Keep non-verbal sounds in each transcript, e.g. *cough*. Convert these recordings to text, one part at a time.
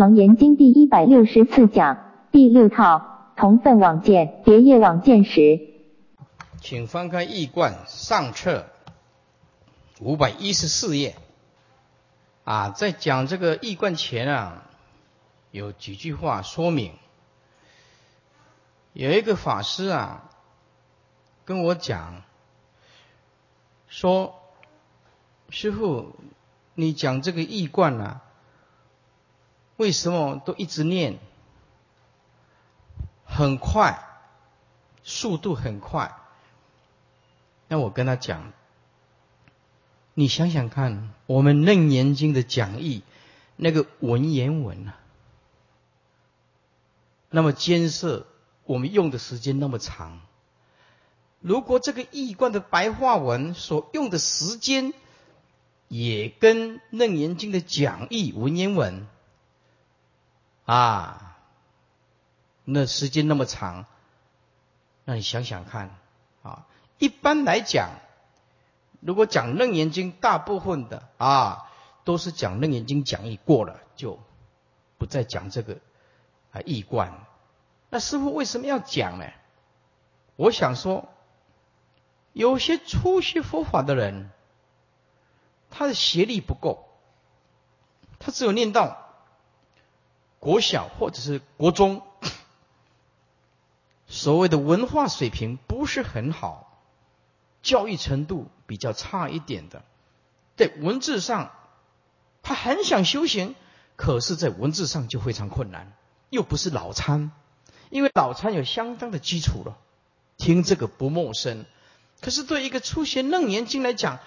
楞严经第一百六十四讲第六套同分往见别业往见时，请翻开易观上册五百一十四页。啊，在讲这个易观前啊，有几句话说明。有一个法师啊，跟我讲说：“师傅，你讲这个易观啊，为什么都一直念？很快，速度很快。”那我跟他讲。你想想看，我们《楞严经》的讲义，那个文言文啊，那么艰涩，我们用的时间那么长。如果这个易观的白话文所用的时间，也跟《楞严经》的讲义文言文啊，那时间那么长，那你想想看啊，一般来讲。如果讲楞严经，大部分的啊都是讲楞严经讲义过了，就不再讲这个啊义观。那师傅为什么要讲呢？我想说，有些初学佛法的人，他的学历不够，他只有念到国小或者是国中，*coughs* 所谓的文化水平不是很好。教育程度比较差一点的，在文字上，他很想修行，可是，在文字上就非常困难。又不是老参，因为老参有相当的基础了，听这个不陌生。可是，对一个初学楞严经来讲，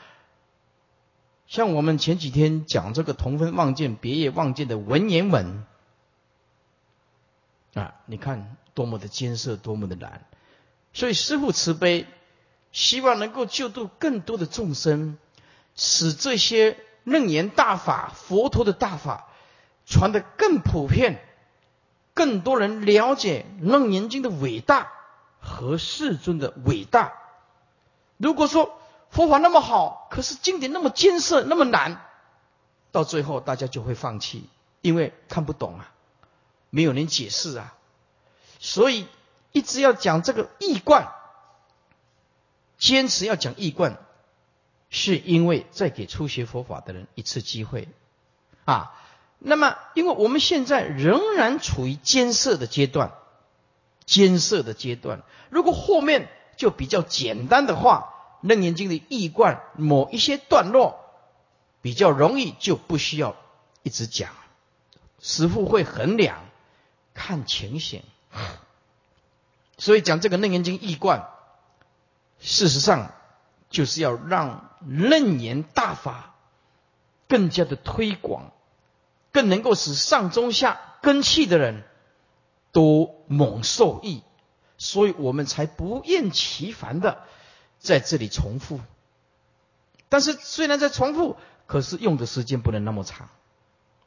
像我们前几天讲这个同分望见、别业望见的文言文，啊，你看多么的艰涩，多么的难。所以，师父慈悲。希望能够救度更多的众生，使这些楞严大法、佛陀的大法传得更普遍，更多人了解楞严经的伟大和世尊的伟大。如果说佛法那么好，可是经典那么艰涩、那么难，到最后大家就会放弃，因为看不懂啊，没有人解释啊，所以一直要讲这个易观。坚持要讲易观，是因为在给初学佛法的人一次机会啊。那么，因为我们现在仍然处于艰涩的阶段，艰涩的阶段。如果后面就比较简单的话，《楞严经》的易观某一些段落比较容易，就不需要一直讲。师父会衡量，看情形，所以讲这个《楞严经》易观。事实上，就是要让楞严大法更加的推广，更能够使上中下根器的人都猛受益，所以我们才不厌其烦的在这里重复。但是虽然在重复，可是用的时间不能那么长，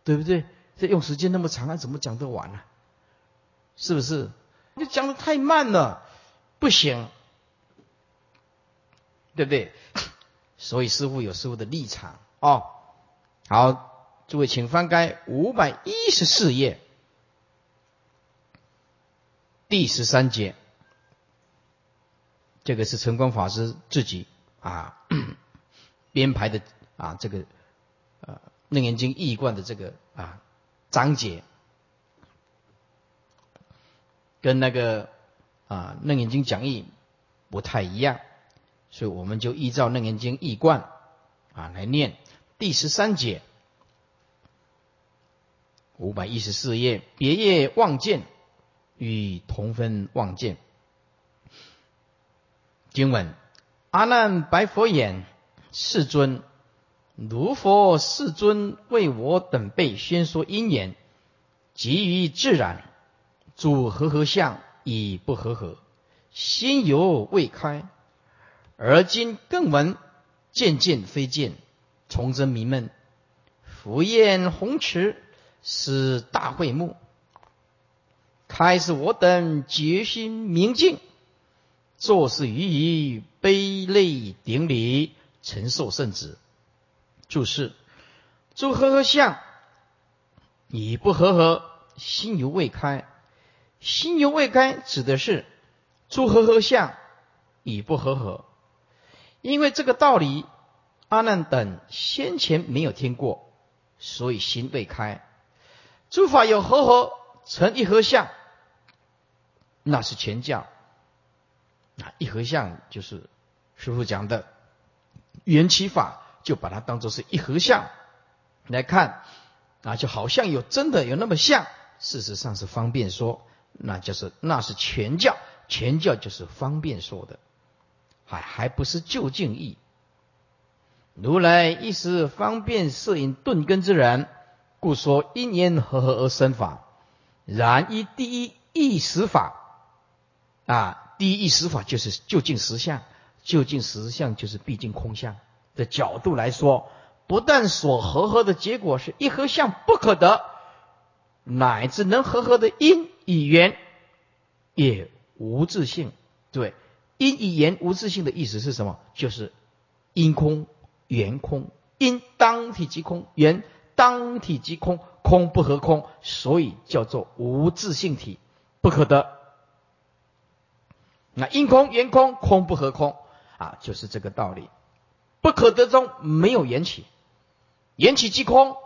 对不对？这用时间那么长，那怎么讲得完呢？是不是？你讲的太慢了，不行。对不对？*laughs* 所以师傅有师傅的立场哦。好，诸位请翻开五百一十四页第十三节，这个是晨光法师自己啊 *coughs* 编排的啊这个呃楞严经译贯的这个啊章节，跟那个啊楞严经讲义不太一样。所以我们就依照《楞严经》译贯啊来念第十三节，五百一十四页，别业望见与同分望见。经文：阿难白佛言：“世尊，如佛世尊为我等辈宣说因缘，即于自然，主和合相已不和合，心犹未开。”而今更闻渐渐非见，崇祯迷闷。浮焰红池是大会幕，开始我等决心明镜，做事予以悲泪顶礼，承受圣旨。注释：诸和合相已不和合，心犹未开。心犹未开，指的是诸和合相以不和合。因为这个道理，阿难等先前没有听过，所以心未开。诸法有和合成一合相，那是前教。啊，一合相就是师傅讲的缘起法，就把它当做是一合相来看，啊，就好像有真的有那么像，事实上是方便说，那就是那是全教，全教就是方便说的，还还不是就近义。如来一时方便摄引顿根之人，故说因缘和合而生法。然依第一意识法，啊。第一意识法就是就近实相，就近实相就是毕竟空相的角度来说，不但所合合的结果是一合相不可得，乃至能合合的因与缘也无自性。对，因与缘无自性的意思是什么？就是因空缘空，因当体即空，缘当体即空，空不合空，所以叫做无自性体，不可得。那因空缘空，空不合空啊，就是这个道理。不可得中没有缘起，缘起即空，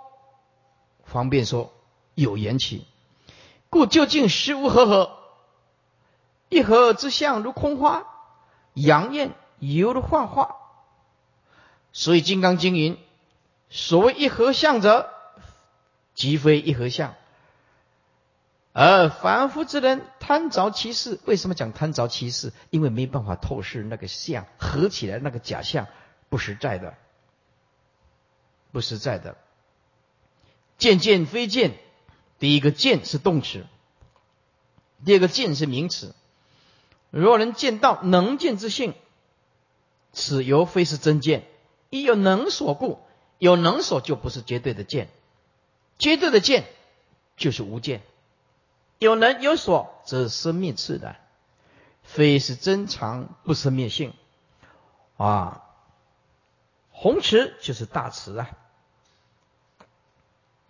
方便说有缘起，故究竟实无合合，一合之相如空花，阳焰犹如幻化。所以《金刚经》云：所谓一合相者，即非一合相。而凡夫之人贪着其事，为什么讲贪着其事？因为没办法透视那个相合起来那个假象不实在的，不实在的。见见非见，第一个见是动词，第二个见是名词。若能见到能见之性，此犹非是真见。亦有能所故，有能所就不是绝对的见，绝对的见就是无见。有能有所，则是生灭自然，非是真常不生灭性啊。红池就是大池啊。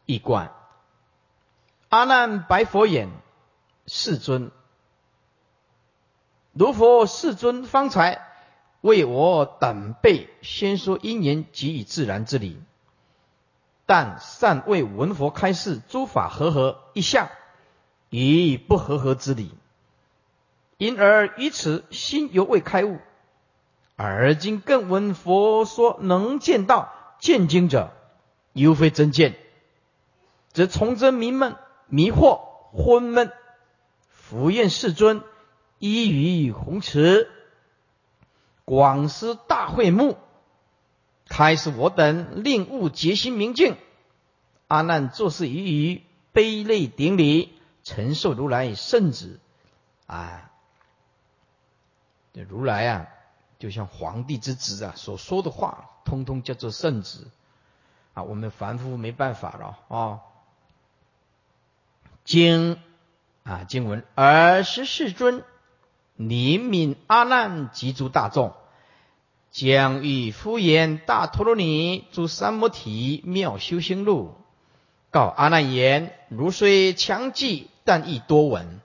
一观，阿难白佛言：“世尊，如佛世尊方才为我等辈先说因缘及以自然之理，但善为闻佛开示诸法和合一相。”以不和合之理，因而于此心犹未开悟，而今更闻佛说能见到见经者，犹非真见，则从真迷闷、迷惑、昏闷。福愿世尊依于弘持，广施大会目，开示我等，令悟结心明镜。阿难作事于于悲泪顶礼。承受如来圣旨啊，这如来啊，就像皇帝之子啊，所说的话，通通叫做圣旨啊。我们凡夫没办法了啊。经啊经文，尔时世尊怜悯阿难及诸大众，将欲敷衍大陀罗尼诸三摩提妙修行路。告阿难言：如虽强记，但亦多闻。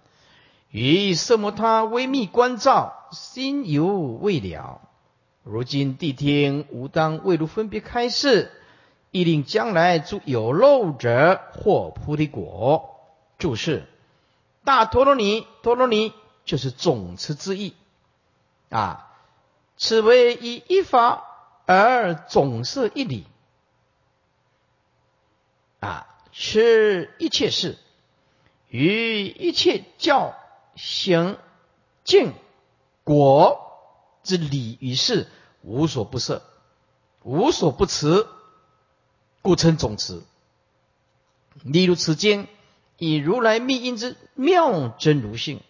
于色摩他微密关照，心犹未了。如今谛听，吾当未如分别开示，亦令将来诸有漏者获菩提果。注释：大陀罗尼，陀罗尼就是总持之意啊。此为以一法而总摄一理啊。是一切事，与一切教行净果之理与事，无所不摄，无所不持，故称总持。例如此经，以如来密因之妙真如性，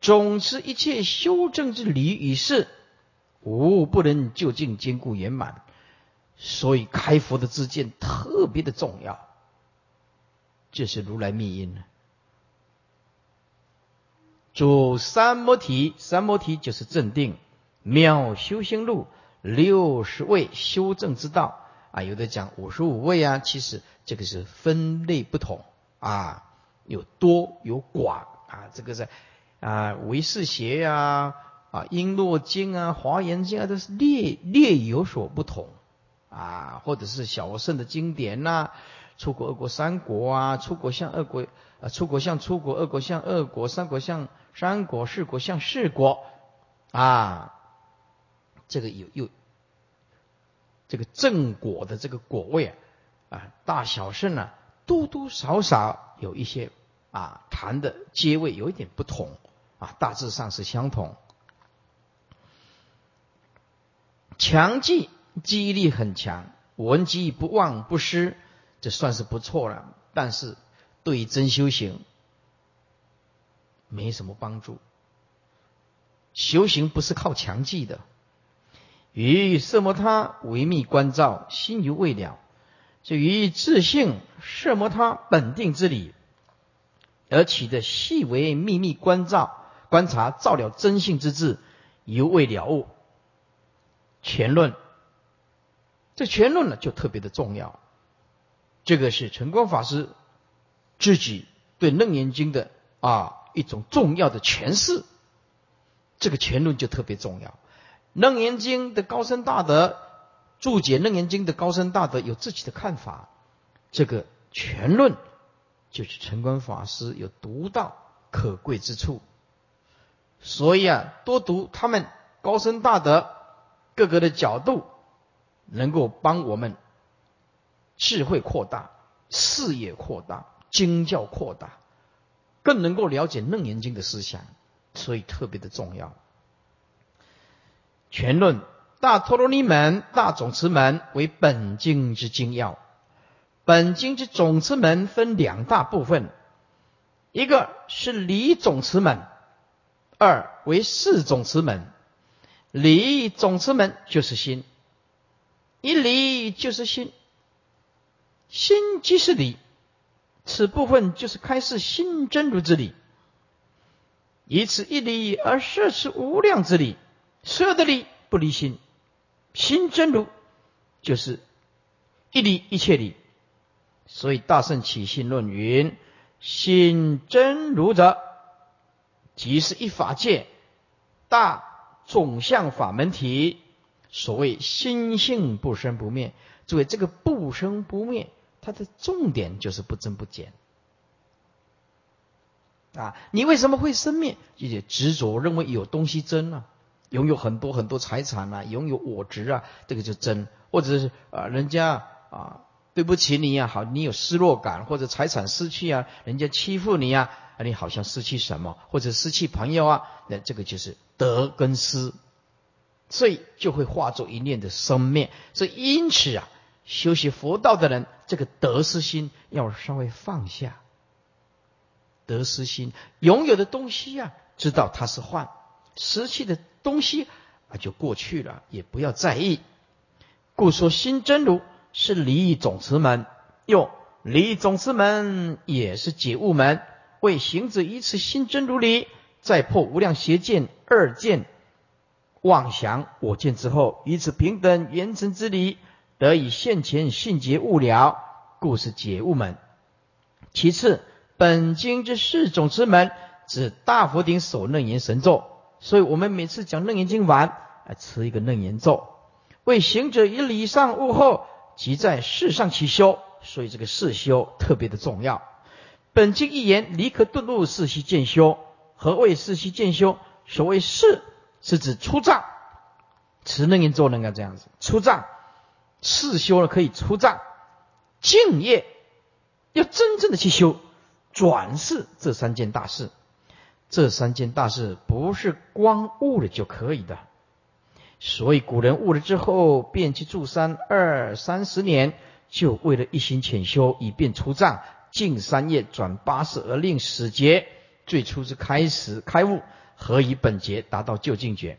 总持一切修正之理与事，无不能就近坚固圆满。所以开佛的自见特别的重要，这是如来密因呢。主三摩提，三摩提就是正定妙修行路六十位修正之道啊，有的讲五十五位啊，其实这个是分类不同啊，有多有寡啊，这个是啊唯识邪呀啊璎珞经啊华严经啊都是略略有所不同啊，或者是小圣的经典呐，出国二国三国啊，出国像二国啊，出国像出国，二国像二国，三国像三国，四国像四国啊。这个有有这个正果的这个果位啊，啊大小圣啊，多多少少有一些啊谈的阶位有一点不同啊，大致上是相同。强记记忆力很强，文记不忘不失，这算是不错了。但是对于真修行没什么帮助。修行不是靠强记的。于色摩他为密观照，心犹未了；就于自性色摩他本定之理，而起的细微秘密观照、观察照了真性之智，犹未了悟。全论，这全论呢就特别的重要。这个是成光法师自己对楞严经的啊一种重要的诠释。这个全论就特别重要。楞严经的高僧大德注解楞严经的高僧大德有自己的看法，这个全论就是成观法师有独到可贵之处，所以啊，多读他们高深大德各个的角度，能够帮我们智慧扩大、视野扩大、经教扩大，更能够了解楞严经的思想，所以特别的重要。全论大陀罗尼门、大总持门为本经之精要。本经之总持门分两大部分，一个是理总持门，二为事总持门。理总持门就是心，一理就是心，心即是理，此部分就是开示心真如之理，以此一理而摄持无量之理。所有的理不离心，心真如就是一理一切理。所以大圣起信论云：心真如者，即是一法界大总相法门体。所谓心性不生不灭，诸位这个不生不灭，它的重点就是不增不减。啊，你为什么会生灭？就是执着认为有东西争了。拥有很多很多财产啊，拥有我执啊，这个就真；或者是啊，人家啊对不起你啊，好，你有失落感，或者财产失去啊，人家欺负你啊，啊，你好像失去什么，或者失去朋友啊，那这个就是得跟失，所以就会化作一念的生灭。所以因此啊，修习佛道的人，这个得失心要稍微放下，得失心拥有的东西啊，知道它是幻，失去的。东西啊，就过去了，也不要在意。故说心真如是离异总持门，又离异总持门也是解悟门。为行者依此心真如理，再破无量邪见、二见、妄想、我见之后，以此平等圆成之理，得以现前信解悟了，故是解悟门。其次，本经之四种之门，指大佛顶首楞严神咒。所以我们每次讲楞严经完，啊，持一个楞严咒，为行者以礼上悟后，即在世上起修。所以这个世修特别的重要。本经一言，离可顿悟，世悉见修。何谓世悉见修？所谓世，是指出藏。持楞严咒能够这样子出藏，世修了可以出藏，敬业要真正的去修转世这三件大事。这三件大事不是光悟了就可以的，所以古人悟了之后，便去住山二三十年，就为了一心潜修，以便出藏，进三业转八世而令始劫。最初之开始开悟，何以本劫达到究竟觉？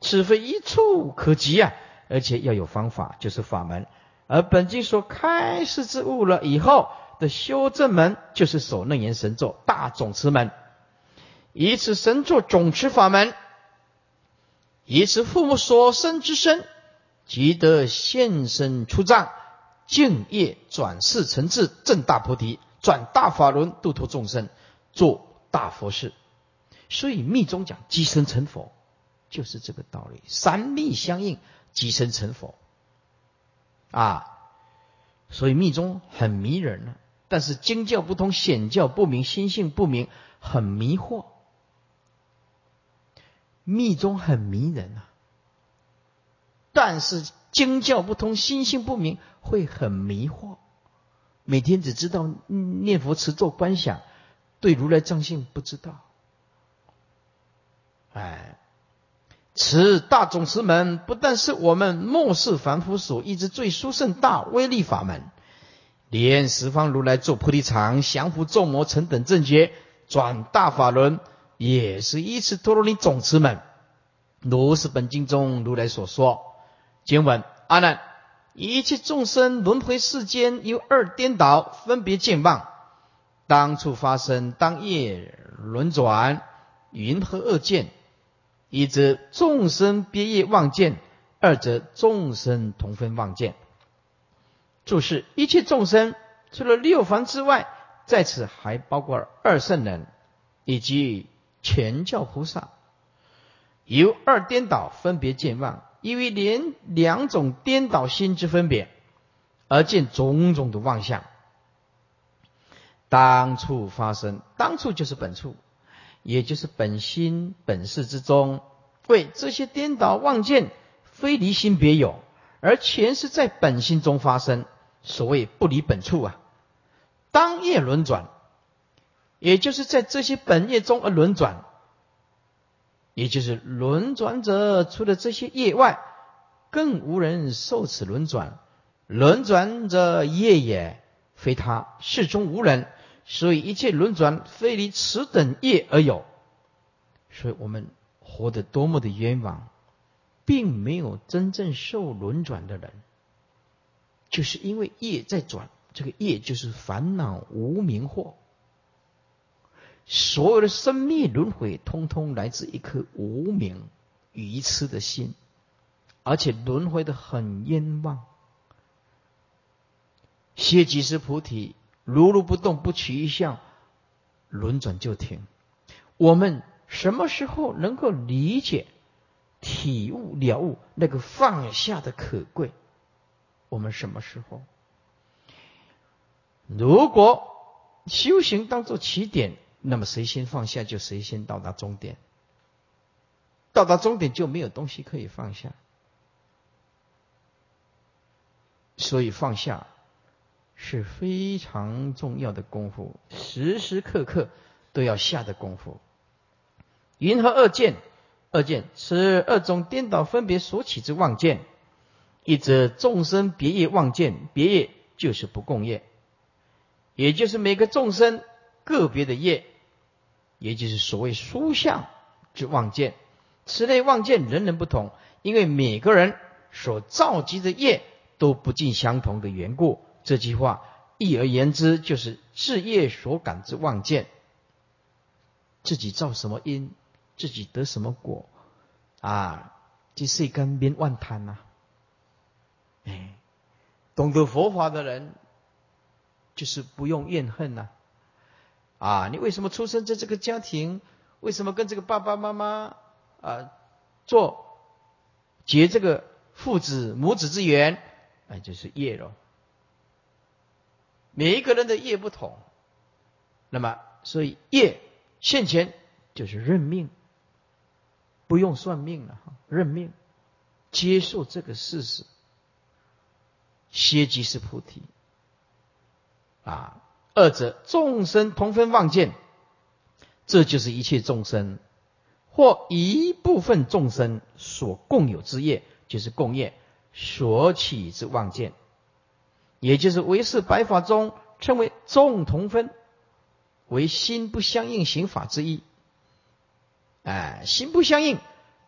此非一处可及啊！而且要有方法，就是法门。而本经所开示之悟了以后的修正门，就是守楞严神咒大总持门。以此神作总持法门，以此父母所生之身，即得现身出藏，净业转世成智，正大菩提，转大法轮，度脱众生，做大佛事。所以密宗讲即生成佛，就是这个道理。三密相应，即生成佛。啊，所以密宗很迷人呢。但是经教不通，显教不明，心性不明，很迷惑。密宗很迷人啊，但是经教不通，心性不明，会很迷惑。每天只知道念佛、持咒、观想，对如来藏性不知道。哎，此大总持门不但是我们末世凡夫所依之最殊胜大威力法门。连十方如来做菩提场，降伏众魔成等正觉，转大法轮，也是依此陀罗尼总持门。如是本经中如来所说。经文：阿难，一切众生轮回世间，有二颠倒，分别见望。当处发生，当夜轮转，云何二见？一则众生别业望见，二则众生同分望见。注释：一切众生除了六凡之外，在此还包括二圣人以及全教菩萨。由二颠倒分别见望，因为连两种颠倒心之分别，而见种种的妄相。当处发生，当处就是本处，也就是本心本事之中。为这些颠倒妄见，非离心别有，而全是在本心中发生。所谓不离本处啊，当业轮转，也就是在这些本业中而轮转，也就是轮转者除了这些业外，更无人受此轮转。轮转者业也，非他，世中无人，所以一切轮转非离此等业而有。所以我们活得多么的冤枉，并没有真正受轮转的人。就是因为业在转，这个业就是烦恼无明惑。所有的生灭轮回，通通来自一颗无明愚痴的心，而且轮回的很冤枉。歇即是菩提，如如不动，不取一相，轮转就停。我们什么时候能够理解、体悟、了悟那个放下的可贵？我们什么时候？如果修行当做起点，那么谁先放下，就谁先到达终点。到达终点就没有东西可以放下，所以放下是非常重要的功夫，时时刻刻都要下的功夫。云和二见，二见是二种颠倒分别所起之妄见。一则众生别业望见，别业就是不共业，也就是每个众生个别的业，也就是所谓殊相之妄见。此类妄见人人不同，因为每个人所造集的业都不尽相同的缘故。这句话一而言之，就是自业所感之妄见，自己造什么因，自己得什么果啊？这世间边万贪呐。哎，懂得佛法的人，就是不用怨恨呐。啊你为什么出生在这个家庭？为什么跟这个爸爸妈妈啊做结这个父子母子之缘？哎，就是业喽。每一个人的业不同，那么所以业现前就是认命，不用算命了哈，认命，接受这个事实。歇即是菩提，啊，二者众生同分望见，这就是一切众生或一部分众生所共有之业，就是共业所起之望见，也就是唯识白法中称为众同分，为心不相应行法之一。哎，心不相应，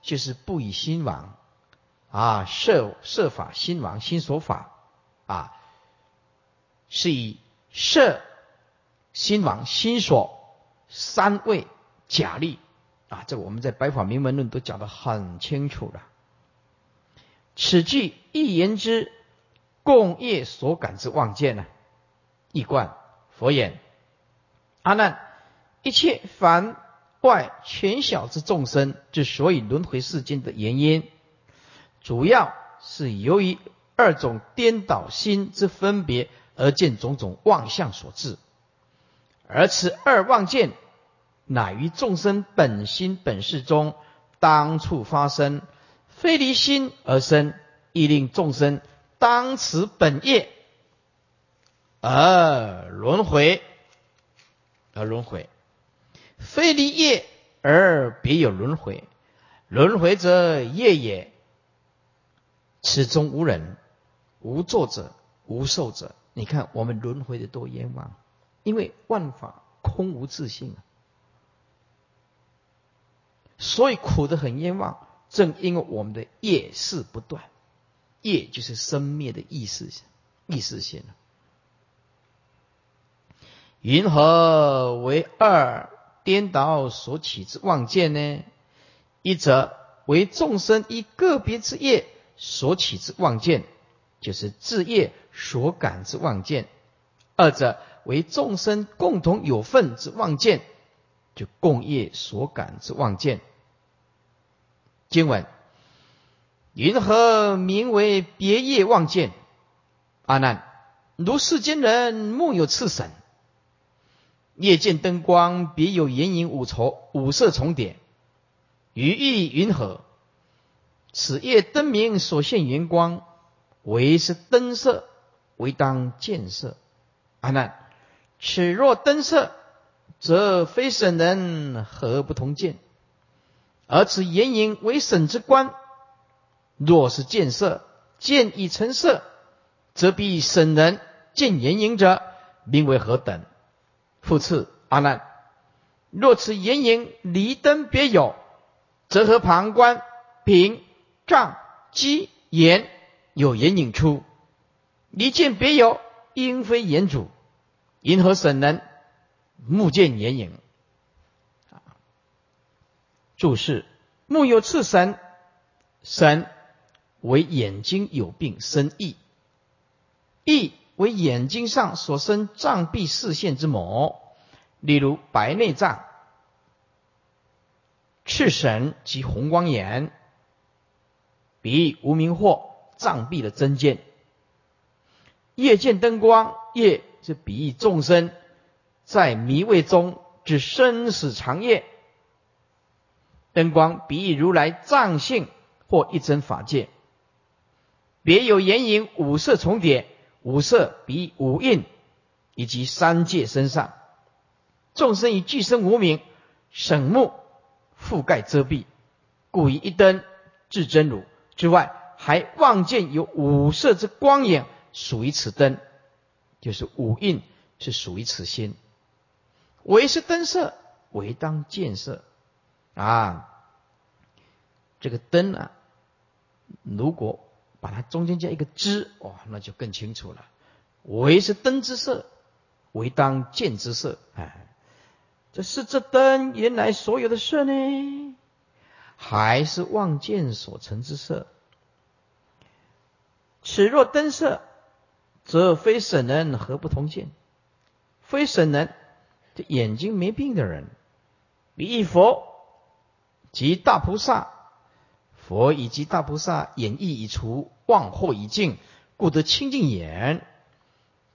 就是不以心王啊，设设法心王心所法。啊，是以设、心王、心所三位假力啊，这我们在《白法明门论》都讲得很清楚了。此句一言之，共业所感之妄见呢？一观佛言：阿难，一切凡外全小之众生之所以轮回世间的原因，主要是由于二种颠倒心之分别而见种种妄相所致，而此二妄见乃于众生本心本事中当处发生，非离心而生，亦令众生当此本业而轮回，而轮回。非离业而别有轮回，轮回则业也。此中无人，无作者，无受者。你看我们轮回的多冤枉，因为万法空无自性啊，所以苦得很冤枉。正因为我们的业事不断，业就是生灭的意识，意识性。云何为二？颠倒所起之妄见呢？一则为众生依个别之业所起之妄见，就是自业所感之妄见；二者为众生共同有份之妄见，就共业所感之妄见。经文：云何名为别业妄见？阿难，如世间人目有赤神。夜见灯光，别有眼影五重五色重叠，余意云何？此夜灯明所现圆光，为是灯色，为当见色。阿难，此若灯色，则非神人何不同见？而此眼影为神之观，若是见色，见已成色，则必神人见眼影者，名为何等？复次，阿难，若此眼影离灯别有，则和旁观、平、障、机、眼有眼影出，离见别有，应非眼主，银河神人目见眼影？注释：目有赤神，神为眼睛有病生翳，翳。为眼睛上所生障蔽视线之魔，例如白内障、赤神及红光眼，比喻无名惑障蔽的真见。夜见灯光，夜是比喻众生在迷味中之生死长夜。灯光比喻如来藏性或一真法界，别有眼影五色重叠。五色比五蕴以及三界身上，众生以具身无名省目覆盖遮蔽，故以一灯至真如之外，还望见有五色之光影属于此灯，就是五蕴是属于此心，唯是灯色，唯当见色啊！这个灯啊，如果。把它中间加一个之，哇，那就更清楚了。唯是灯之色，为当见之色。哎，这是这灯原来所有的色呢，还是望见所成之色？此若灯色，则非神人何不同见？非神人，这眼睛没病的人，比一佛及大菩萨。佛以及大菩萨眼翳已除，妄惑已尽，故得清净眼。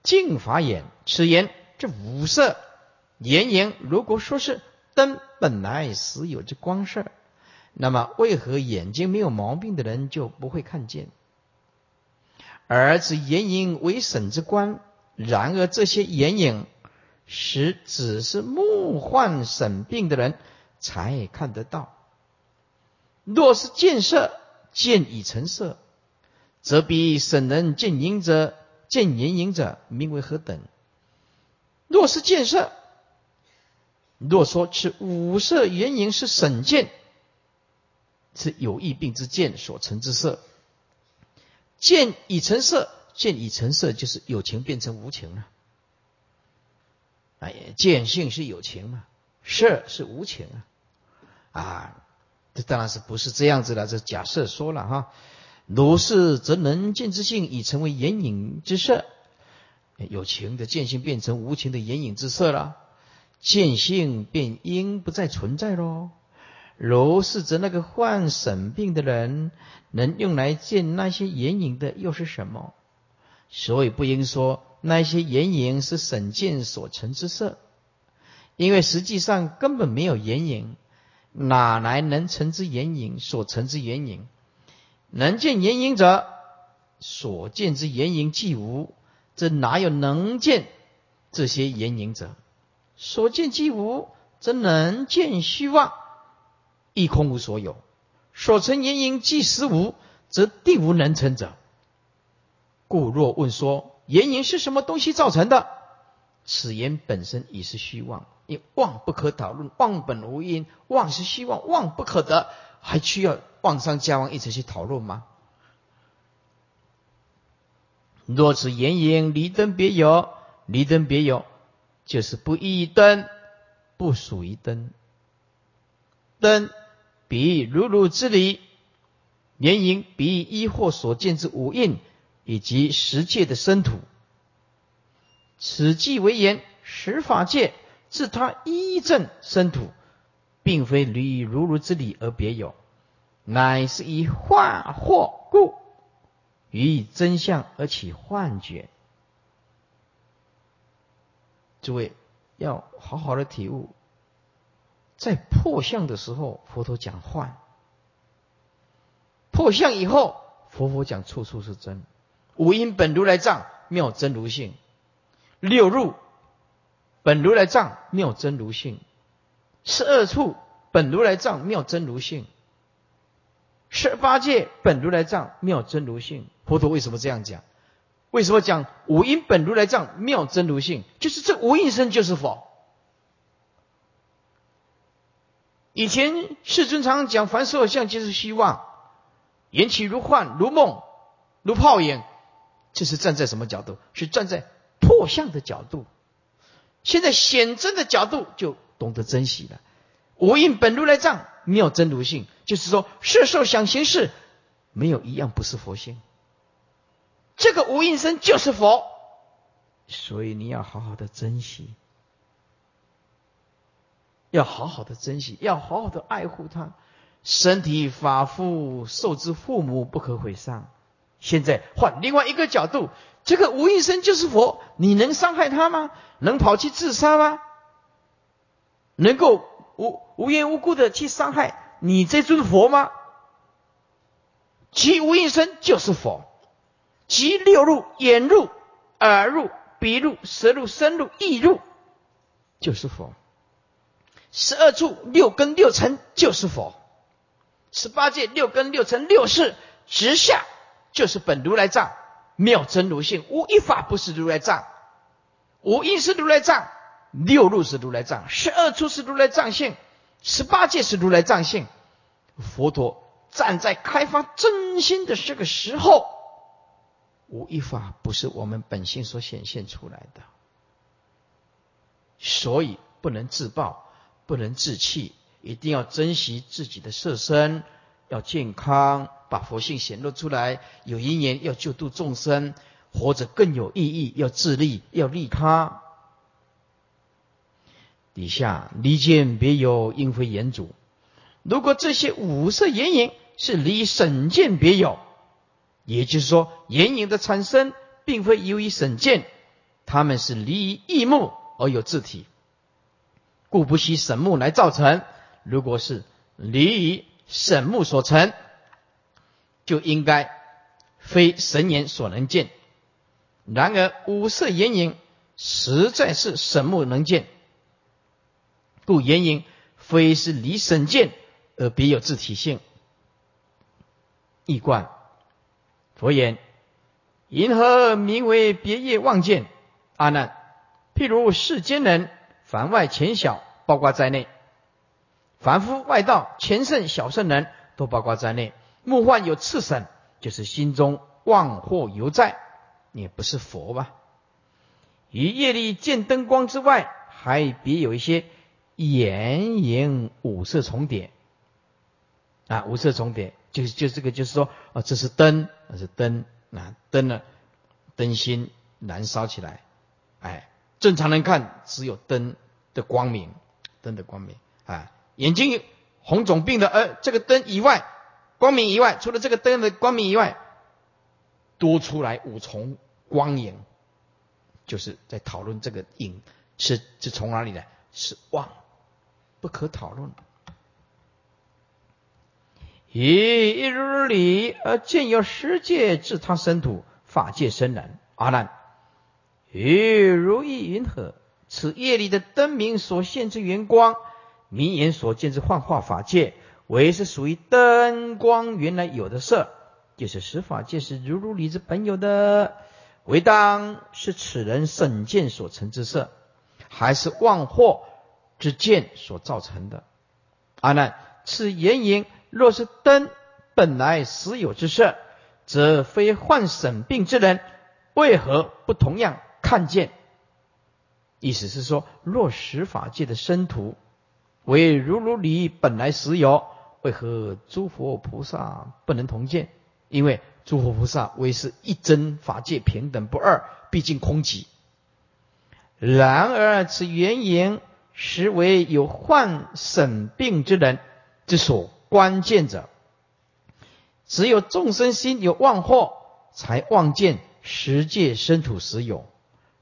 净法眼，此言这五色眼言，如果说是灯本来实有这光色，那么为何眼睛没有毛病的人就不会看见？而此眼影为审之观，然而这些眼影实只是目患审病的人才看得到。若是见色，见已成色，则比审人见影者、见眼影者，名为何等？若是见色，若说此五色眼影是审见，是有异病之见所成之色。见已成色，见已成色就是有情变成无情了。哎，见性是有情嘛，色是无情啊，啊。这当然是不是这样子的？这假设说了哈。如是，则能见之性已成为眼影之色。有情的见性变成无情的眼影之色了，见性便应不再存在喽。如是，则那个患神病的人，能用来见那些眼影的又是什么？所以不应说那些眼影是神见所成之色，因为实际上根本没有眼影，哪来能成之眼影所成之眼影？能见眼影者，所见之眼影既无，这哪有能见这些眼影者？所见既无，则能见虚妄，亦空无所有。所成眼影既实无，则地无能成者。故若问说眼影是什么东西造成的？此言本身已是虚妄，因妄不可讨论，妄本无因，妄是虚妄，妄不可得。还需要妄上加妄一直去讨论吗？若此言影离灯别有，离灯别有，就是不异灯，不属于灯。灯比如如之理，言影比一或所见之五印以及十界的生土。此即为言十法界自他一正生土。并非离如如之理而别有，乃是以幻惑故，于真相而起幻觉。诸位要好好的体悟，在破相的时候，佛陀讲幻；破相以后，佛佛讲处处是真。五阴本如来藏妙真如性，六入本如来藏妙真如性。十二处本如来藏妙真如性，十八界本如来藏妙真如性。佛陀为什么这样讲？为什么讲五阴本如来藏妙真如性？就是这五阴身就是佛。以前世尊常讲凡所有相皆是虚妄，缘起如幻如梦如泡影，这是站在什么角度？是站在破相的角度。现在显真的角度就。懂得珍惜了，无印本如来藏妙真如性，就是说世受想行识，没有一样不是佛性。这个无印身就是佛，所以你要好好的珍惜，要好好的珍惜，要好好的爱护它。身体发肤受之父母，不可毁伤。现在换另外一个角度，这个无应生就是佛，你能伤害他吗？能跑去自杀吗？能够无无缘无故的去伤害你这尊佛吗？其无一生就是佛，其六入眼入耳入鼻入舌入身入意入就是佛，十二处六根六尘就是佛，十八界六根六尘六世直下就是本如来藏妙真如性，无一法不是如来藏，无一是如来藏。六路是如来藏，十二处是如来藏性，十八界是如来藏性。佛陀站在开发真心的这个时候，无一法不是我们本性所显现出来的，所以不能自暴，不能自弃，一定要珍惜自己的色身，要健康，把佛性显露出来。有因缘要救度众生，活着更有意义，要自利，要利他。底下离见别有，应非言主。如果这些五色眼影是离审见别有，也就是说眼影的产生并非由于审见，他们是离于异目而有自体，故不惜神目来造成。如果是离于审目所成，就应该非神眼所能见。然而五色眼影实在是神目能见。故眼影非是离神见而别有自体性。易观佛言：银河名为别业望见？阿难，譬如世间人，凡外浅小，包括在内；凡夫外道，前圣小圣人，都包括在内。梦幻有次审，就是心中妄惑犹在，也不是佛吧？于夜里见灯光之外，还别有一些。眼影五色重叠啊，五色重叠就是就这个就是说啊，这是灯，那是灯啊，灯呢，灯芯燃烧起来，哎，正常人看只有灯的光明，灯的光明啊，眼睛红肿病的，呃，这个灯以外，光明以外，除了这个灯的光明以外，多出来五重光影，就是在讨论这个影是是从哪里来，是妄，不可讨论。以一如理而见有十界自他生土，法界生然。阿难，与如意云何？此夜里的灯明所现之圆光，明眼所见之幻化法界，为是属于灯光原来有的色，就是十法界是如如理之本有的，为当是此人审见所成之色，还是妄惑之见所造成的？阿难，此言影。若是灯本来实有之色，则非患审病之人，为何不同样看见？意思是说，若十法界的生土为如如理本来实有，为何诸佛菩萨不能同见？因为诸佛菩萨为是一真法界平等不二，毕竟空寂。然而此原因实为有患审病之人之所。关键者，只有众生心有妄惑，才望见十界生土实有。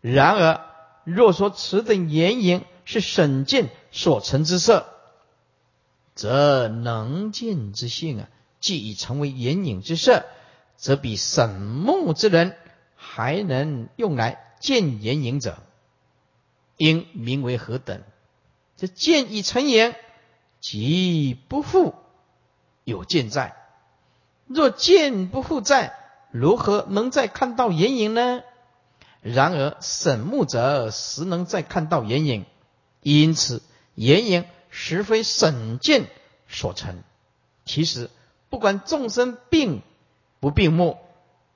然而，若说此等言影是审见所成之色，则能见之性啊，既已成为眼影之色，则比审目之人还能用来见眼影者，应名为何等？这见已成眼，即不复。有见在，若见不复在，如何能再看到眼影呢？然而审目者实能再看到眼影，因此眼影实非审见所成。其实不管众生病不病目，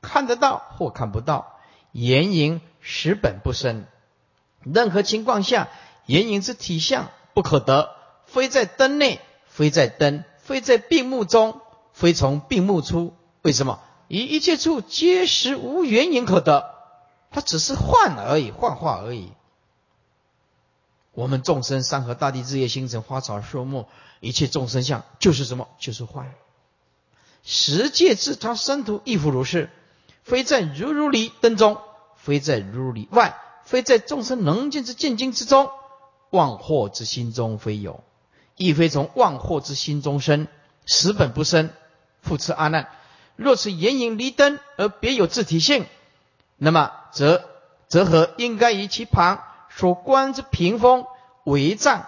看得到或看不到，眼影实本不生。任何情况下，眼影之体相不可得，非在灯内，非在灯。非在病目中，非从病目出。为什么？以一切处皆实无原因可得，它只是幻而已，幻化而已。我们众生山河大地日夜星辰花草树木，一切众生相就是什么？就是幻。十界自他生徒亦复如是，非在如如理灯中，非在如如理外，非在众生能见之见经之中，妄惑之心中非有。亦非从妄惑之心中生，实本不生。复次阿难，若此眼影离灯而别有自体性，那么则则何应该于其旁所观之屏风、帷帐、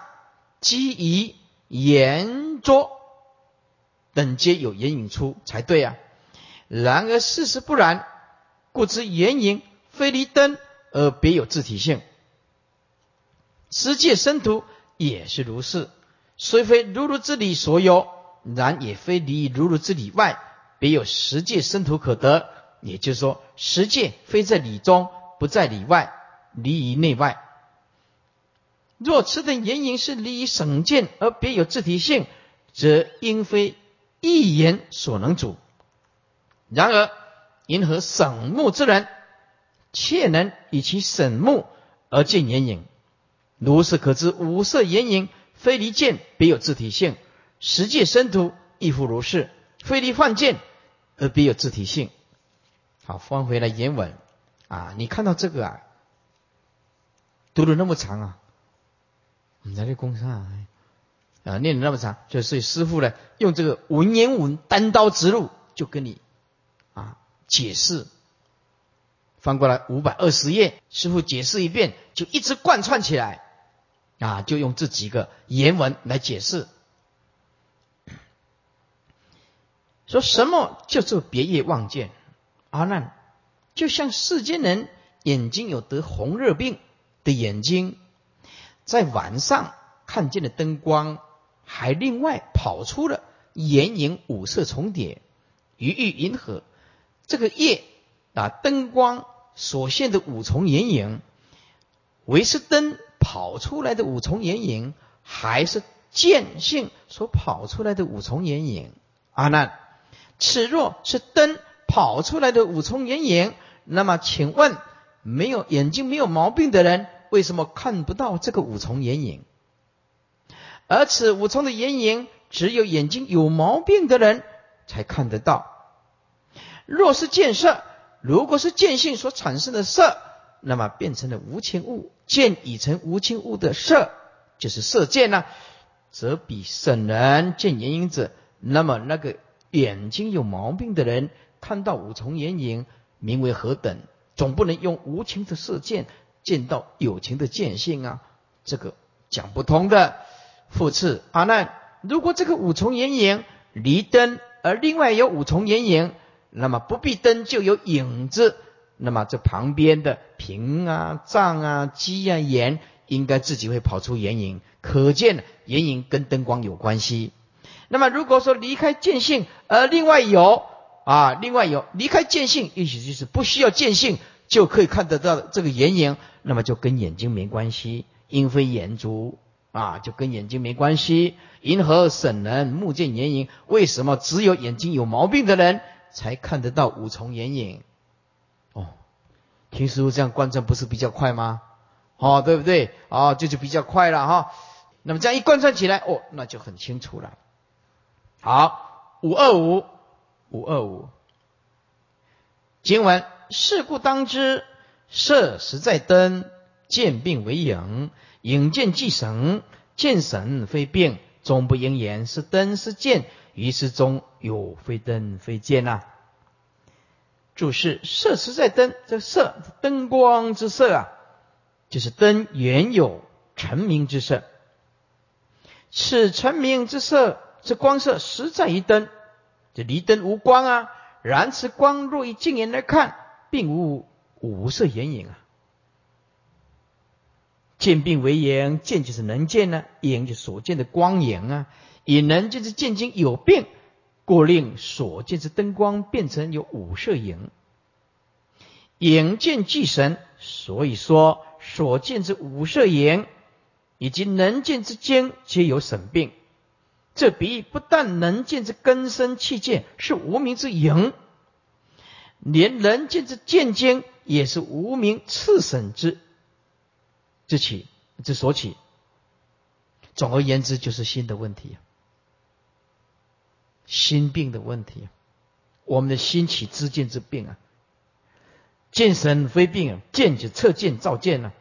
机仪、圆桌等皆有眼影出才对啊？然而事实不然，故知眼影非离灯而别有自体性。十界生土也是如是。虽非如如之理所有，然也非离如如之理外，别有十界生土可得。也就是说，十界非在理中，不在理外，离于内外。若此等言影是离于省见而别有自体性，则应非一言所能主。然而，因何省目之人，切能以其省目而见眼影？如是可知，五色眼影。非离见别有自体性，十界生土亦复如是。非离幻见而别有自体性。好，翻回来原文啊，你看到这个啊，读了那么长啊，你在这工上啊，念了那么长，就所以师傅呢，用这个文言文单刀直入，就跟你啊解释。翻过来五百二十页，师傅解释一遍，就一直贯穿起来。啊，就用这几个言文来解释，说什么叫做别业望见？阿难，就像世间人眼睛有得红热病的眼睛，在晚上看见了灯光，还另外跑出了眼影五色重叠，鱼欲银河，这个夜啊，灯光所现的五重眼影，为是灯。跑出来的五重眼影，还是见性所跑出来的五重眼影？阿难，此若是灯跑出来的五重眼影，那么请问，没有眼睛没有毛病的人，为什么看不到这个五重眼影？而此五重的眼影，只有眼睛有毛病的人才看得到。若是见色，如果是见性所产生的色，那么变成了无情物，见已成无情物的色，就是色见呢，则比圣人见眼影者，那么那个眼睛有毛病的人看到五重眼影，名为何等？总不能用无情的射箭见到有情的见性啊，这个讲不通的。复次，阿难，如果这个五重眼影离灯，而另外有五重眼影。那么不必灯就有影子，那么这旁边的屏啊、障啊、机啊、眼，应该自己会跑出眼影，可见眼影跟灯光有关系。那么如果说离开见性，而另外有啊，另外有离开见性，意思就是不需要见性就可以看得到这个眼影，那么就跟眼睛没关系，因非眼足啊，就跟眼睛没关系。银河省人目见眼影，为什么只有眼睛有毛病的人？才看得到五重眼影，哦，听师傅这样贯穿不是比较快吗？哦，对不对？哦，这就比较快了哈。那么这样一贯穿起来，哦，那就很清楚了。好，五二五，五二五。经文：事故当知，色实在灯，见病为影，影见即神，见神非病，终不应言是灯是见。于是中有非灯非见呐。注释：色实在灯，这色灯光之色啊，就是灯原有成明之色。此成明之色，这光色实在于灯，这离灯无光啊。然此光若以镜眼来看，并无五色眼影啊。见病为眼，见就是能见呢，眼就所见的光影啊。以能见之见经有病，故令所见之灯光变成有五色影。眼见即神，所以说所见之五色影以及能见之间皆有神病。这比喻不但能见之根生气见是无名之影，连能见之见经也是无名次神之之起之所起。总而言之，就是心的问题。心病的问题，我们的心起知见之病啊，见神非病，见就测见照见啊。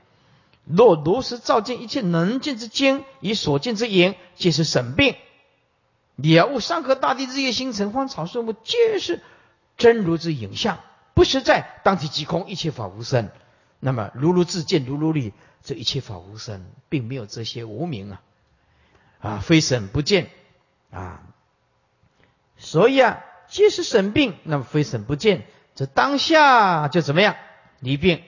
若如实照见一切能见之经，以所见之言，皆是神病。了悟山河大地、日月星辰、花草树木，皆是真如之影像，不实在，当体即空，一切法无生。那么如如自见，如如理，这一切法无生，并没有这些无名啊，啊，非神不见啊。所以啊，皆是神病，那么非神不见，这当下就怎么样离病？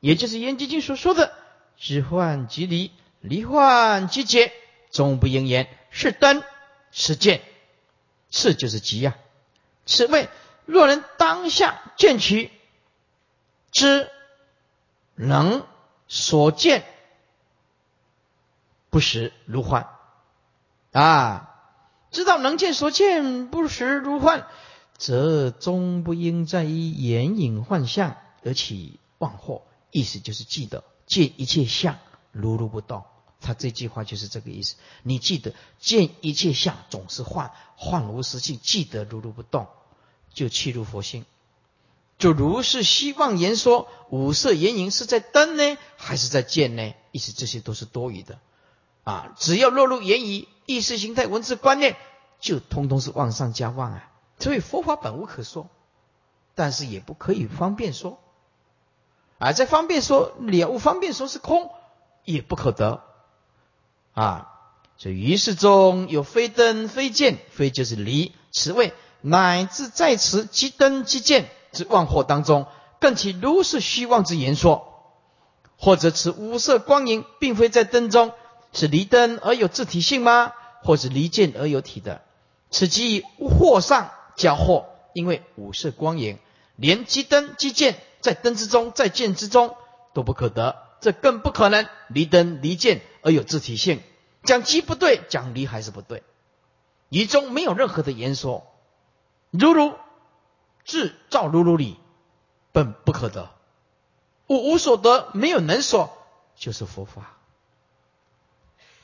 也就是《严经》经所说的“知患即离，离患即解”，终不应言。是灯，是见，是就是急呀。此谓若能当下见其知能所见，不实如幻啊。知道能见所见不实如幻，则终不应在于眼影幻象而起妄惑。意思就是记得见一切相如如不动。他这句话就是这个意思。你记得见一切相总是幻，幻无实性，记得如如不动，就契入佛性。就如是希望言说五色眼影是在灯呢，还是在见呢？意思这些都是多余的。啊，只要落入言语、意识形态、文字观念，就通通是妄上加妄啊！所以佛法本无可说，但是也不可以方便说。啊，在方便说了悟，方便说是空，也不可得。啊，所以于是中有非灯非见，非就是离，此谓乃至在此即灯即见之妄惑当中，更其如是虚妄之言说，或者此五色光影并非在灯中。是离灯而有自体性吗？或是离剑而有体的？此即惑上加惑，因为五色光影连即灯即见，在灯之中，在见之中都不可得，这更不可能离灯离剑而有自体性。讲即不对，讲离还是不对，疑中没有任何的言说如如自照如如理，本不可得。我无所得，没有能所，就是佛法。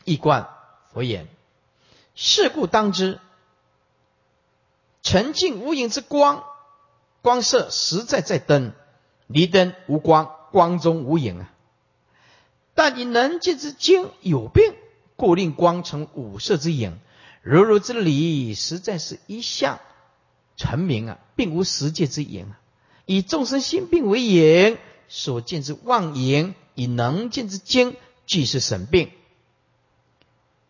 一观佛言：是故当知，沉静无影之光，光色实在在灯，离灯无光，光中无影啊。但你能见之精有病，故令光成五色之影。如如之理，实在是一相成名啊，并无实界之影啊。以众生心病为影，所见之妄影，以能见之精，俱是神病。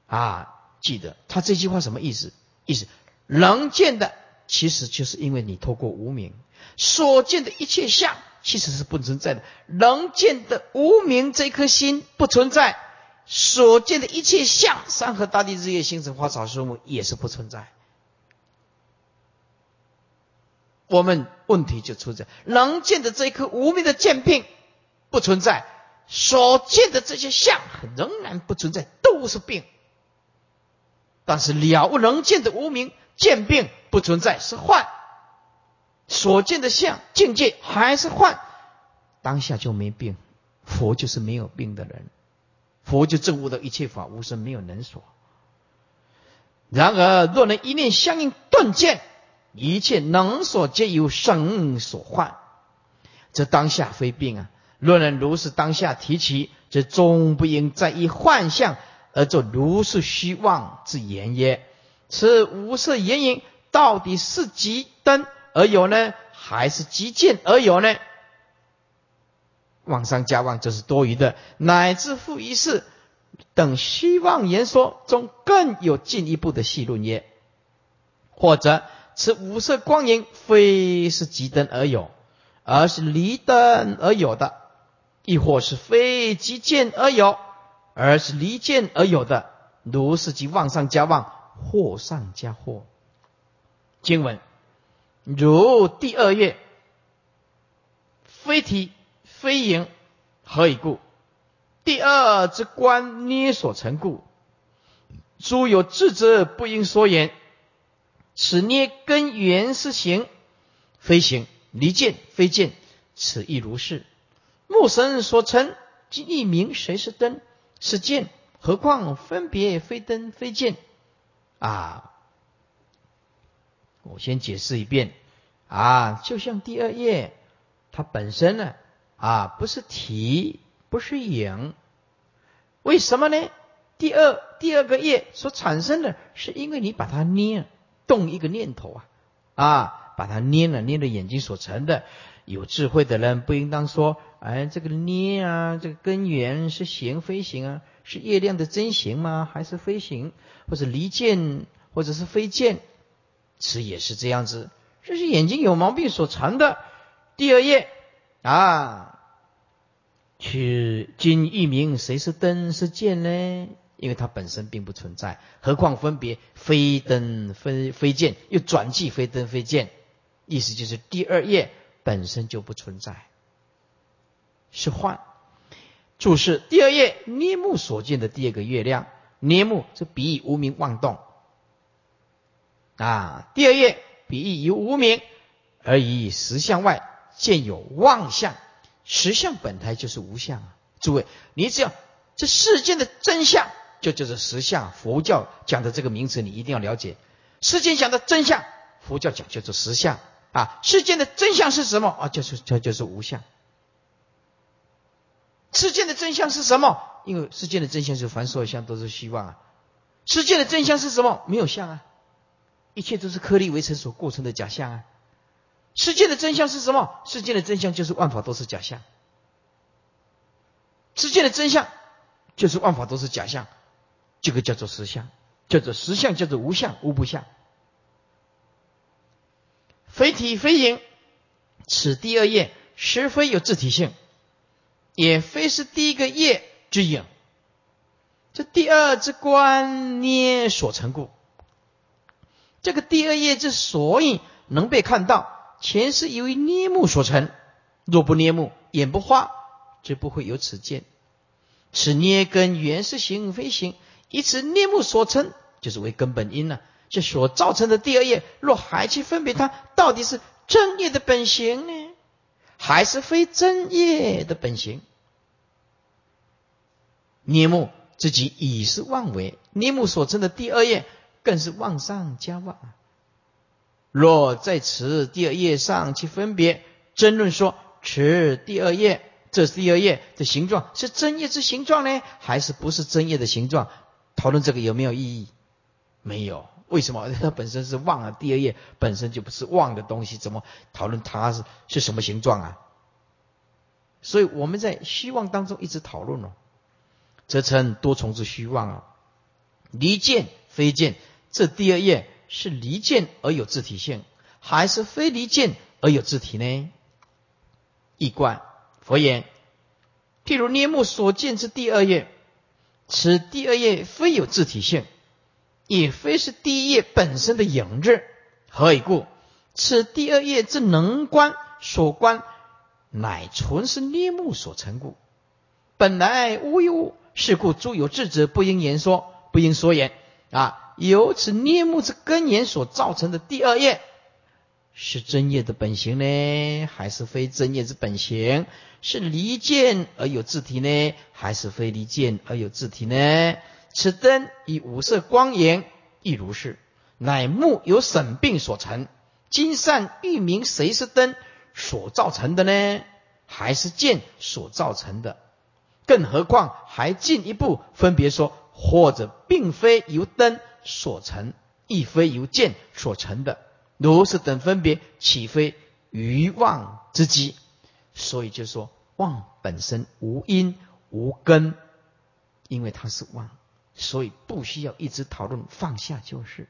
啊，记得他这句话什么意思？意思能见的，其实就是因为你透过无名所见的一切相。其实是不存在的，能见的无名这颗心不存在，所见的一切相，山河大地、日月星辰、花草树木也是不存在。我们问题就出在能见的这一颗无名的见病不存在，所见的这些相仍然不存在，都是病。但是了悟能见的无名见病不存在，是幻。所见的相境界还是幻，当下就没病。佛就是没有病的人，佛就证悟的一切法无生，没有能所。然而若能一念相应顿见，一切能所皆由生所幻，这当下非病啊。若能如是当下提起，则终不应再以幻象而作如是虚妄之言也。此无色言影到底是即灯？而有呢，还是极见而有呢？妄上加妄，这是多余的。乃至复一事等虚妄言说中，更有进一步的细论也。或者此五色光影，非是极灯而有，而是离灯而有的；亦或是非极见而有，而是离见而有的。如是即妄上加妄，或上加祸。经文。如第二月，非体非影，何以故？第二之观捏所成故。诸有智者不应说言。此捏根源是行，非行；离见非见，此亦如是。目神所成，即一名谁是灯？是见，何况分别非灯非见？啊！我先解释一遍啊，就像第二页，它本身呢啊不是体，不是影，为什么呢？第二第二个业所产生的是因为你把它捏动一个念头啊啊，把它捏了捏的眼睛所成的。有智慧的人不应当说，哎，这个捏啊，这个根源是形非形啊，是月亮的真形吗？还是非形？或者离见，或者是非见？此也是这样子，这是眼睛有毛病所成的。第二页啊，取今一名谁是灯是剑呢？因为它本身并不存在，何况分别非灯非非剑，又转记非灯非剑，意思就是第二页本身就不存在，是幻。注释第二页捏目所见的第二个月亮，捏目是比喻无名妄动。啊，第二页比喻由无名而以实相外。见有妄相，实相本来就是无相啊！诸位，你只要这世间的真相就叫做实相。佛教讲的这个名词你一定要了解，世间讲的真相，佛教讲叫做实相啊。世间的真相是什么啊？就是叫就是无相。世间的真相是什么？因为世间的真相是凡所有相都是虚妄啊。世界的真相是什么？没有相啊。一切都是颗粒围成所构成的假象啊！世界的真相是什么？世界的真相就是万法都是假象。世界的真相就是万法都是假象，这个叫做实相，叫做实相，叫做无相无不相。非体非影，此第二页实非有自体性，也非是第一个业之影。这第二之观捏所成故。这个第二页之所以能被看到，前世由于捏目所成。若不捏目，眼不花，就不会有此见。此捏根原是形非形，以此捏目所成，就是为根本因呢。这所造成的第二业，若还去分别它，到底是正业的本行呢，还是非真业的本行？捏目自己已是妄为，捏目所成的第二业，更是妄上加妄。若在此第二页上去分别争论说，此第二页这是第二页的形状是真叶之形状呢，还是不是真叶的形状？讨论这个有没有意义？没有。为什么？*laughs* 它本身是妄啊，第二页本身就不是妄的东西，怎么讨论它是是什么形状啊？所以我们在虚妄当中一直讨论哦，则称多重之虚妄啊。离见非见，这第二页是离见而有自体性，还是非离见而有自体呢？一观佛言：譬如涅目所见之第二页，此第二页非有自体性。也非是第一页本身的影日，何以故？此第二页之能观所观，乃纯是涅目所成故。本来无一物，是故诸有智者不应言说，不应说言啊！由此捏目之根源所造成的第二页，是真业的本性呢，还是非真业之本性？是离见而有自体呢，还是非离见而有自体呢？此灯以五色光颜亦如是，乃目由审病所成。今善欲明谁是灯所造成的呢？还是剑所造成的？更何况还进一步分别说，或者并非由灯所成，亦非由剑所成的。如是等分别，岂非愚妄之机？所以就说妄本身无因无根，因为它是妄。所以不需要一直讨论，放下就是。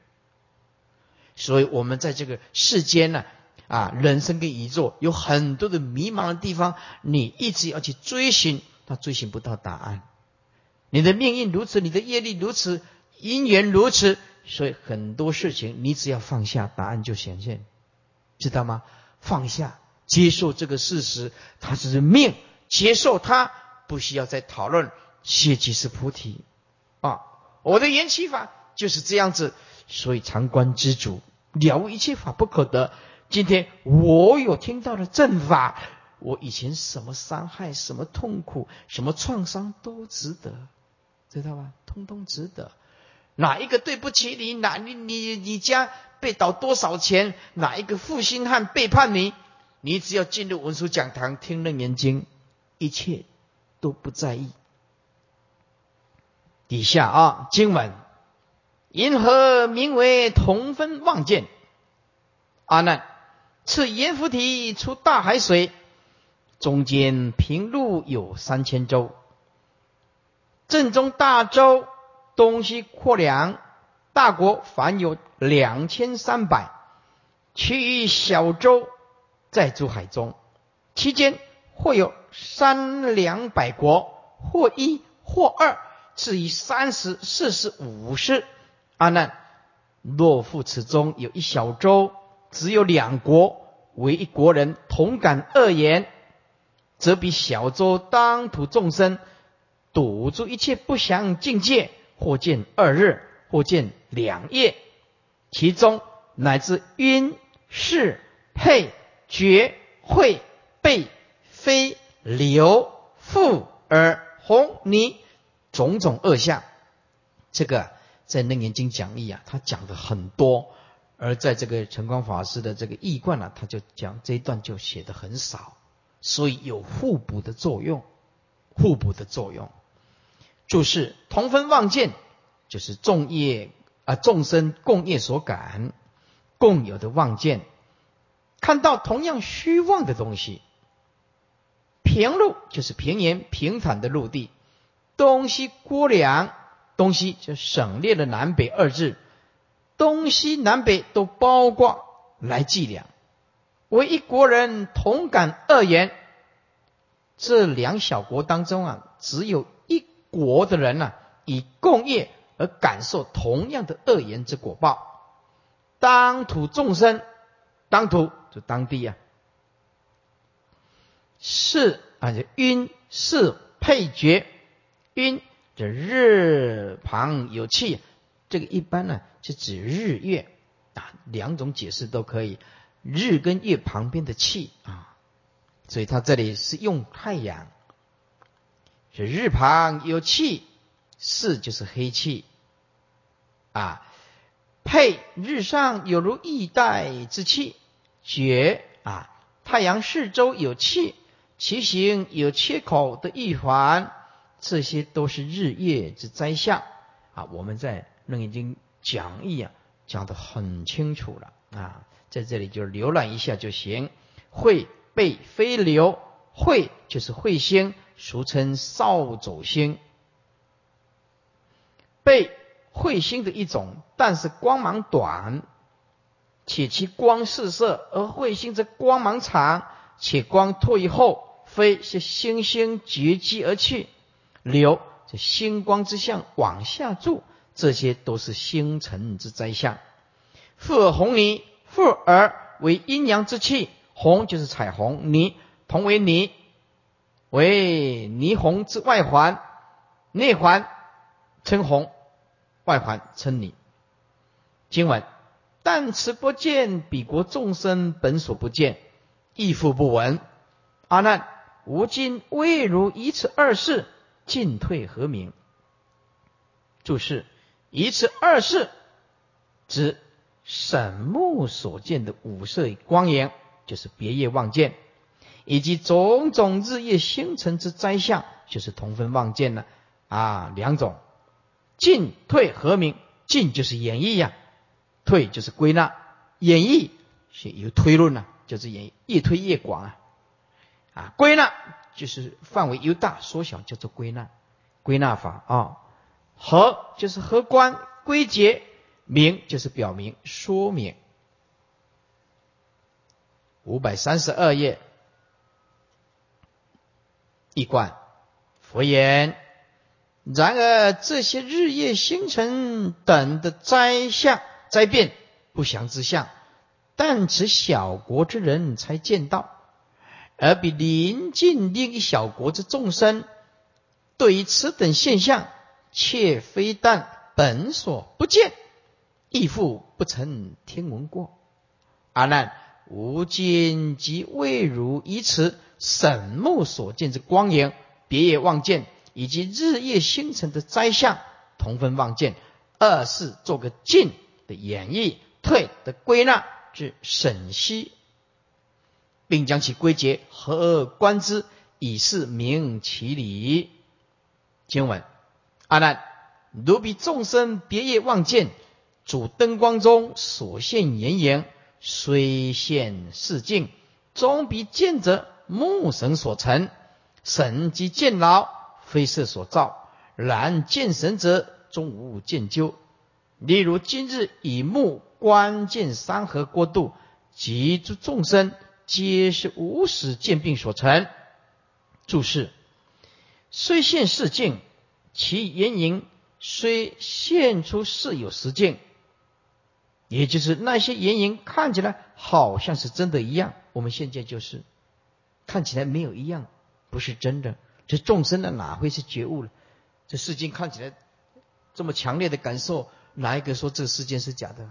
所以我们在这个世间呢，啊，人生跟宇宙有很多的迷茫的地方，你一直要去追寻，他追寻不到答案。你的命运如此，你的业力如此，因缘如此，所以很多事情你只要放下，答案就显现，知道吗？放下，接受这个事实，它是命，接受它，不需要再讨论，谢即是菩提。啊，我的缘起法就是这样子，所以常观知足，了悟一切法不可得。今天我有听到的正法，我以前什么伤害、什么痛苦、什么创伤都值得，知道吧？通通值得。哪一个对不起你？哪你你你家被倒多少钱？哪一个负心汉背叛你？你只要进入文殊讲堂听楞严经，一切都不在意。底下啊，经文，银河名为同分望见？阿难，此阎浮提出大海水，中间平路有三千洲，正中大洲，东西阔两，大国凡有两千三百，其余小洲在诸海中，期间或有三两百国，或一或二。至于三十、四十、五十，阿难，若复此中有一小洲，只有两国为一国人同感恶言，则比小洲当土众生堵住一切不祥境界，或见二日，或见两夜，其中乃至晕、视、配、觉、会、背、飞、流、复、耳、红、泥。种种恶相，这个在楞严经讲义啊，他讲的很多；而在这个晨光法师的这个译观呢，他就讲这一段就写的很少，所以有互补的作用，互补的作用。注释：同分望见，就是众业啊众生共业所感，共有的望见，看到同样虚妄的东西。平路就是平原平坦的陆地。东西郭梁，东西就省略了南北二字，东西南北都包括来计量。为一国人同感恶言，这两小国当中啊，只有国的人呢，以共业而感受同样的恶言之果报。当土众生，当土就当地啊，是啊，就因是配角。因这日旁有气，这个一般呢是指日月啊，两种解释都可以。日跟月旁边的气啊，所以它这里是用太阳，是日旁有气，是就是黑气啊。配日上有如异带之气，觉啊，太阳四周有气，其形有切口的一环，这些都是日月之灾象啊。我们在《楞严经》讲义啊，讲得很清楚了啊，在这里就浏览一下就行。会背飞流，会就是彗星，俗称扫帚星，背。彗星的一种，但是光芒短，且其光四射；而彗星则光芒长，且光退后。飞是星星绝迹而去，流这星光之象往下注，这些都是星辰之灾象。复而红泥，复而为阴阳之气，红就是彩虹，泥同为泥，为霓虹之外环，内环称红。外环称你。今晚，但持不见彼国众生本所不见，亦复不闻。阿难，吾今未如以此二事，进退何明？注释：以此二事，指神目所见的五色光影，就是别业望见，以及种种日夜星辰之灾象，就是同分望见呢。啊，两种。进退和明，进就是演绎呀，退就是归纳。演绎是有推论呐，就是演越推越广啊。啊，归纳就是范围由大缩小，叫做归纳。归纳法啊，和就是和观归结，明就是表明说明。五百三十二页，一贯佛言。然而这些日夜星辰等的灾相灾变不祥之相，但此小国之人才见到，而比邻近另一小国之众生，对于此等现象，却非但本所不见，亦复不曾听闻过。阿难，吾今即未如以此神目所见之光影，别业望见。以及日夜星辰的灾相，同分望见；二是做个进的演绎，退的归纳之审析，并将其归结合而观之，以示明其理。经文：阿难，如彼众生别业望见，主灯光中所现炎影，虽现世境，终彼见者目神所成，神即见老。非色所造，然见神者终无见究。例如今日以目观见山河过度，及诸众生，皆是无始见病所成。注释：虽现世境，其言影虽现出是有实境，也就是那些言影看起来好像是真的一样。我们现在就是看起来没有一样，不是真的。这众生的，哪会是觉悟了？这世间看起来这么强烈的感受，哪一个说这世间是假的？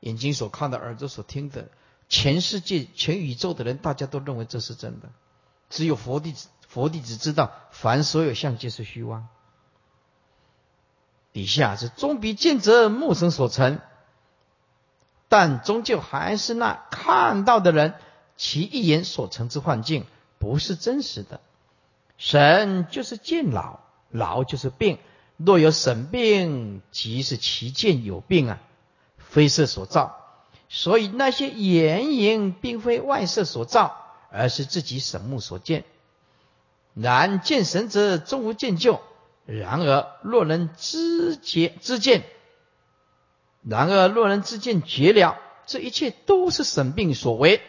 眼睛所看的，耳朵所听的，全世界、全宇宙的人，大家都认为这是真的。只有佛弟子，佛弟子知道，凡所有相，皆是虚妄。底下是终比见者目生所成，但终究还是那看到的人，其一言所成之幻境，不是真实的。神就是见老，老就是病。若有神病，即是其见有病啊，非色所造。所以那些眼影并非外色所造，而是自己神目所见。然见神者终无见就。然而若能知觉知见，然而若能知见绝了，这一切都是神病所为，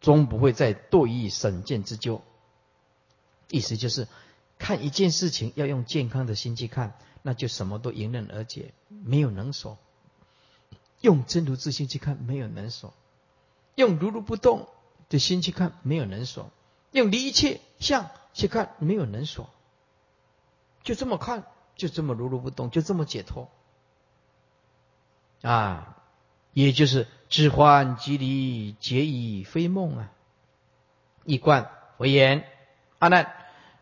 终不会再堕于审见之咎。意思就是，看一件事情要用健康的心去看，那就什么都迎刃而解，没有能所；用真如自信去看，没有能所；用如如不动的心去看，没有能所；用离一切相去看，没有能所。就这么看，就这么如如不动，就这么解脱啊！也就是知幻即离，皆已非梦啊！一观为言：阿难，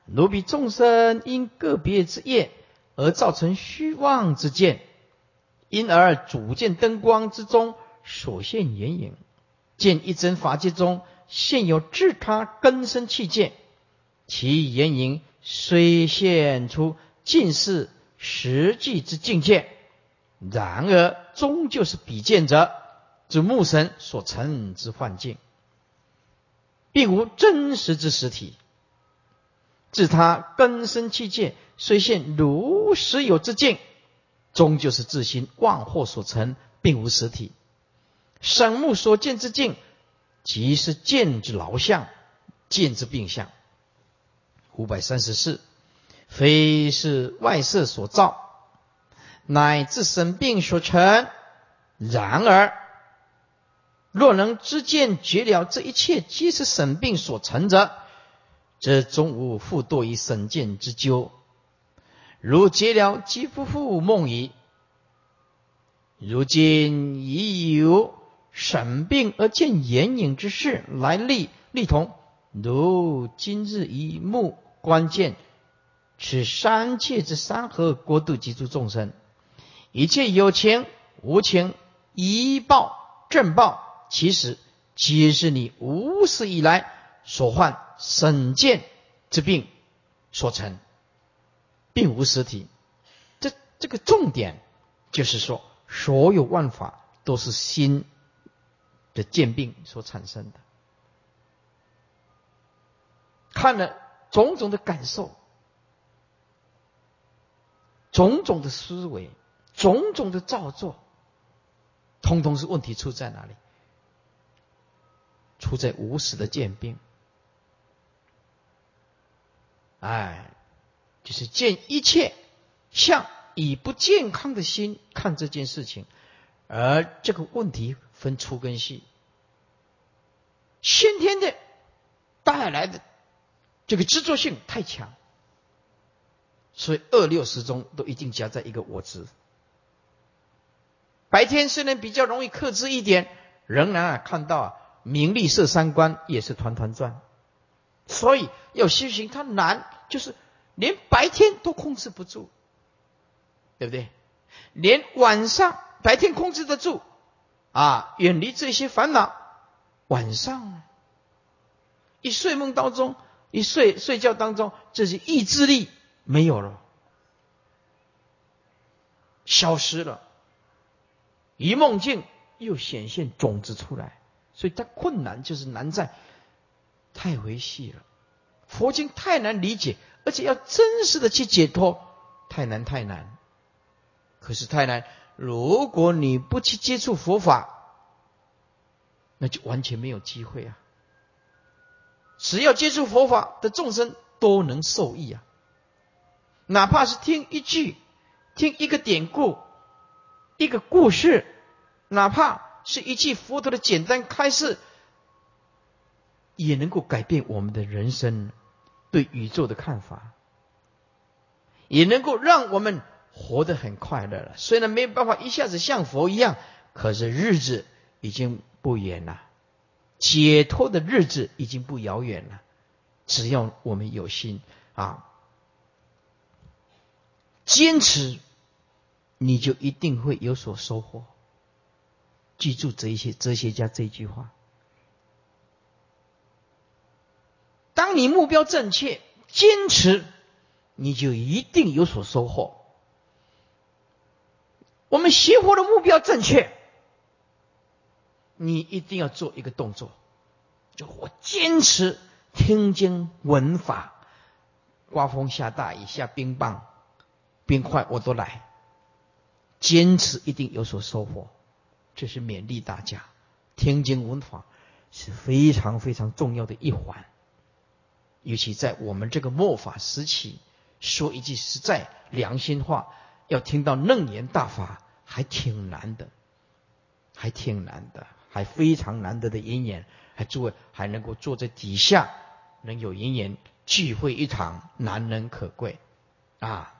奴婢众生因个别之业而造成虚妄之见，因而主见灯光之中所现眼影，见一真法界中现有自他根生器界，其眼影虽现出近似实际之境界。然而，终究是比见者之目神所成之幻境，并无真实之实体。自他根生器界，虽现如实有之境，终究是自心妄惑所成，并无实体。神目所见之境，即是见之劳相，见之病相。五百三十四，非是外色所造。乃至生病所成。然而，若能知见觉了这一切皆是生病所成者，则终无复堕于生见之咎。如觉了即不复梦矣。如今已有生病而见眼影之事来立立同，如今日一目关键，此三界之三合国度及诸众生。一切有情无情，一报正报，其实皆是你无始以来所患审见之病所成，并无实体。这这个重点就是说，所有万法都是心的见病所产生的。看了种种的感受，种种的思维。种种的造作，通通是问题出在哪里？出在无始的见病。哎，就是见一切像以不健康的心看这件事情，而这个问题分粗跟细，先天的带来的这个执着性太强，所以二六十中都一定夹在一个我字。白天虽然比较容易克制一点，仍然啊看到啊名利色三观也是团团转，所以要修行它难，就是连白天都控制不住，对不对？连晚上白天控制得住啊，远离这些烦恼，晚上一睡梦当中，一睡睡觉当中，这些意志力没有了，消失了。一梦境又显现种子出来，所以它困难就是难在太维系了。佛经太难理解，而且要真实的去解脱，太难太难。可是太难，如果你不去接触佛法，那就完全没有机会啊！只要接触佛法的众生都能受益啊，哪怕是听一句，听一个典故。一个故事，哪怕是一句佛陀的简单开示，也能够改变我们的人生，对宇宙的看法，也能够让我们活得很快乐了。虽然没有办法一下子像佛一样，可是日子已经不远了，解脱的日子已经不遥远了。只要我们有心啊，坚持。你就一定会有所收获。记住这一些哲学家这句话：当你目标正确，坚持，你就一定有所收获。我们学佛的目标正确，你一定要做一个动作，就我坚持听经闻法，刮风下大雨下冰棒冰块我都来。坚持一定有所收获，这是勉励大家。听经闻法是非常非常重要的一环，尤其在我们这个末法时期，说一句实在良心话，要听到楞严大法还挺难的，还挺难的，还非常难得的因缘，还诸位还能够坐在底下，能有因缘聚会一堂，难能可贵啊。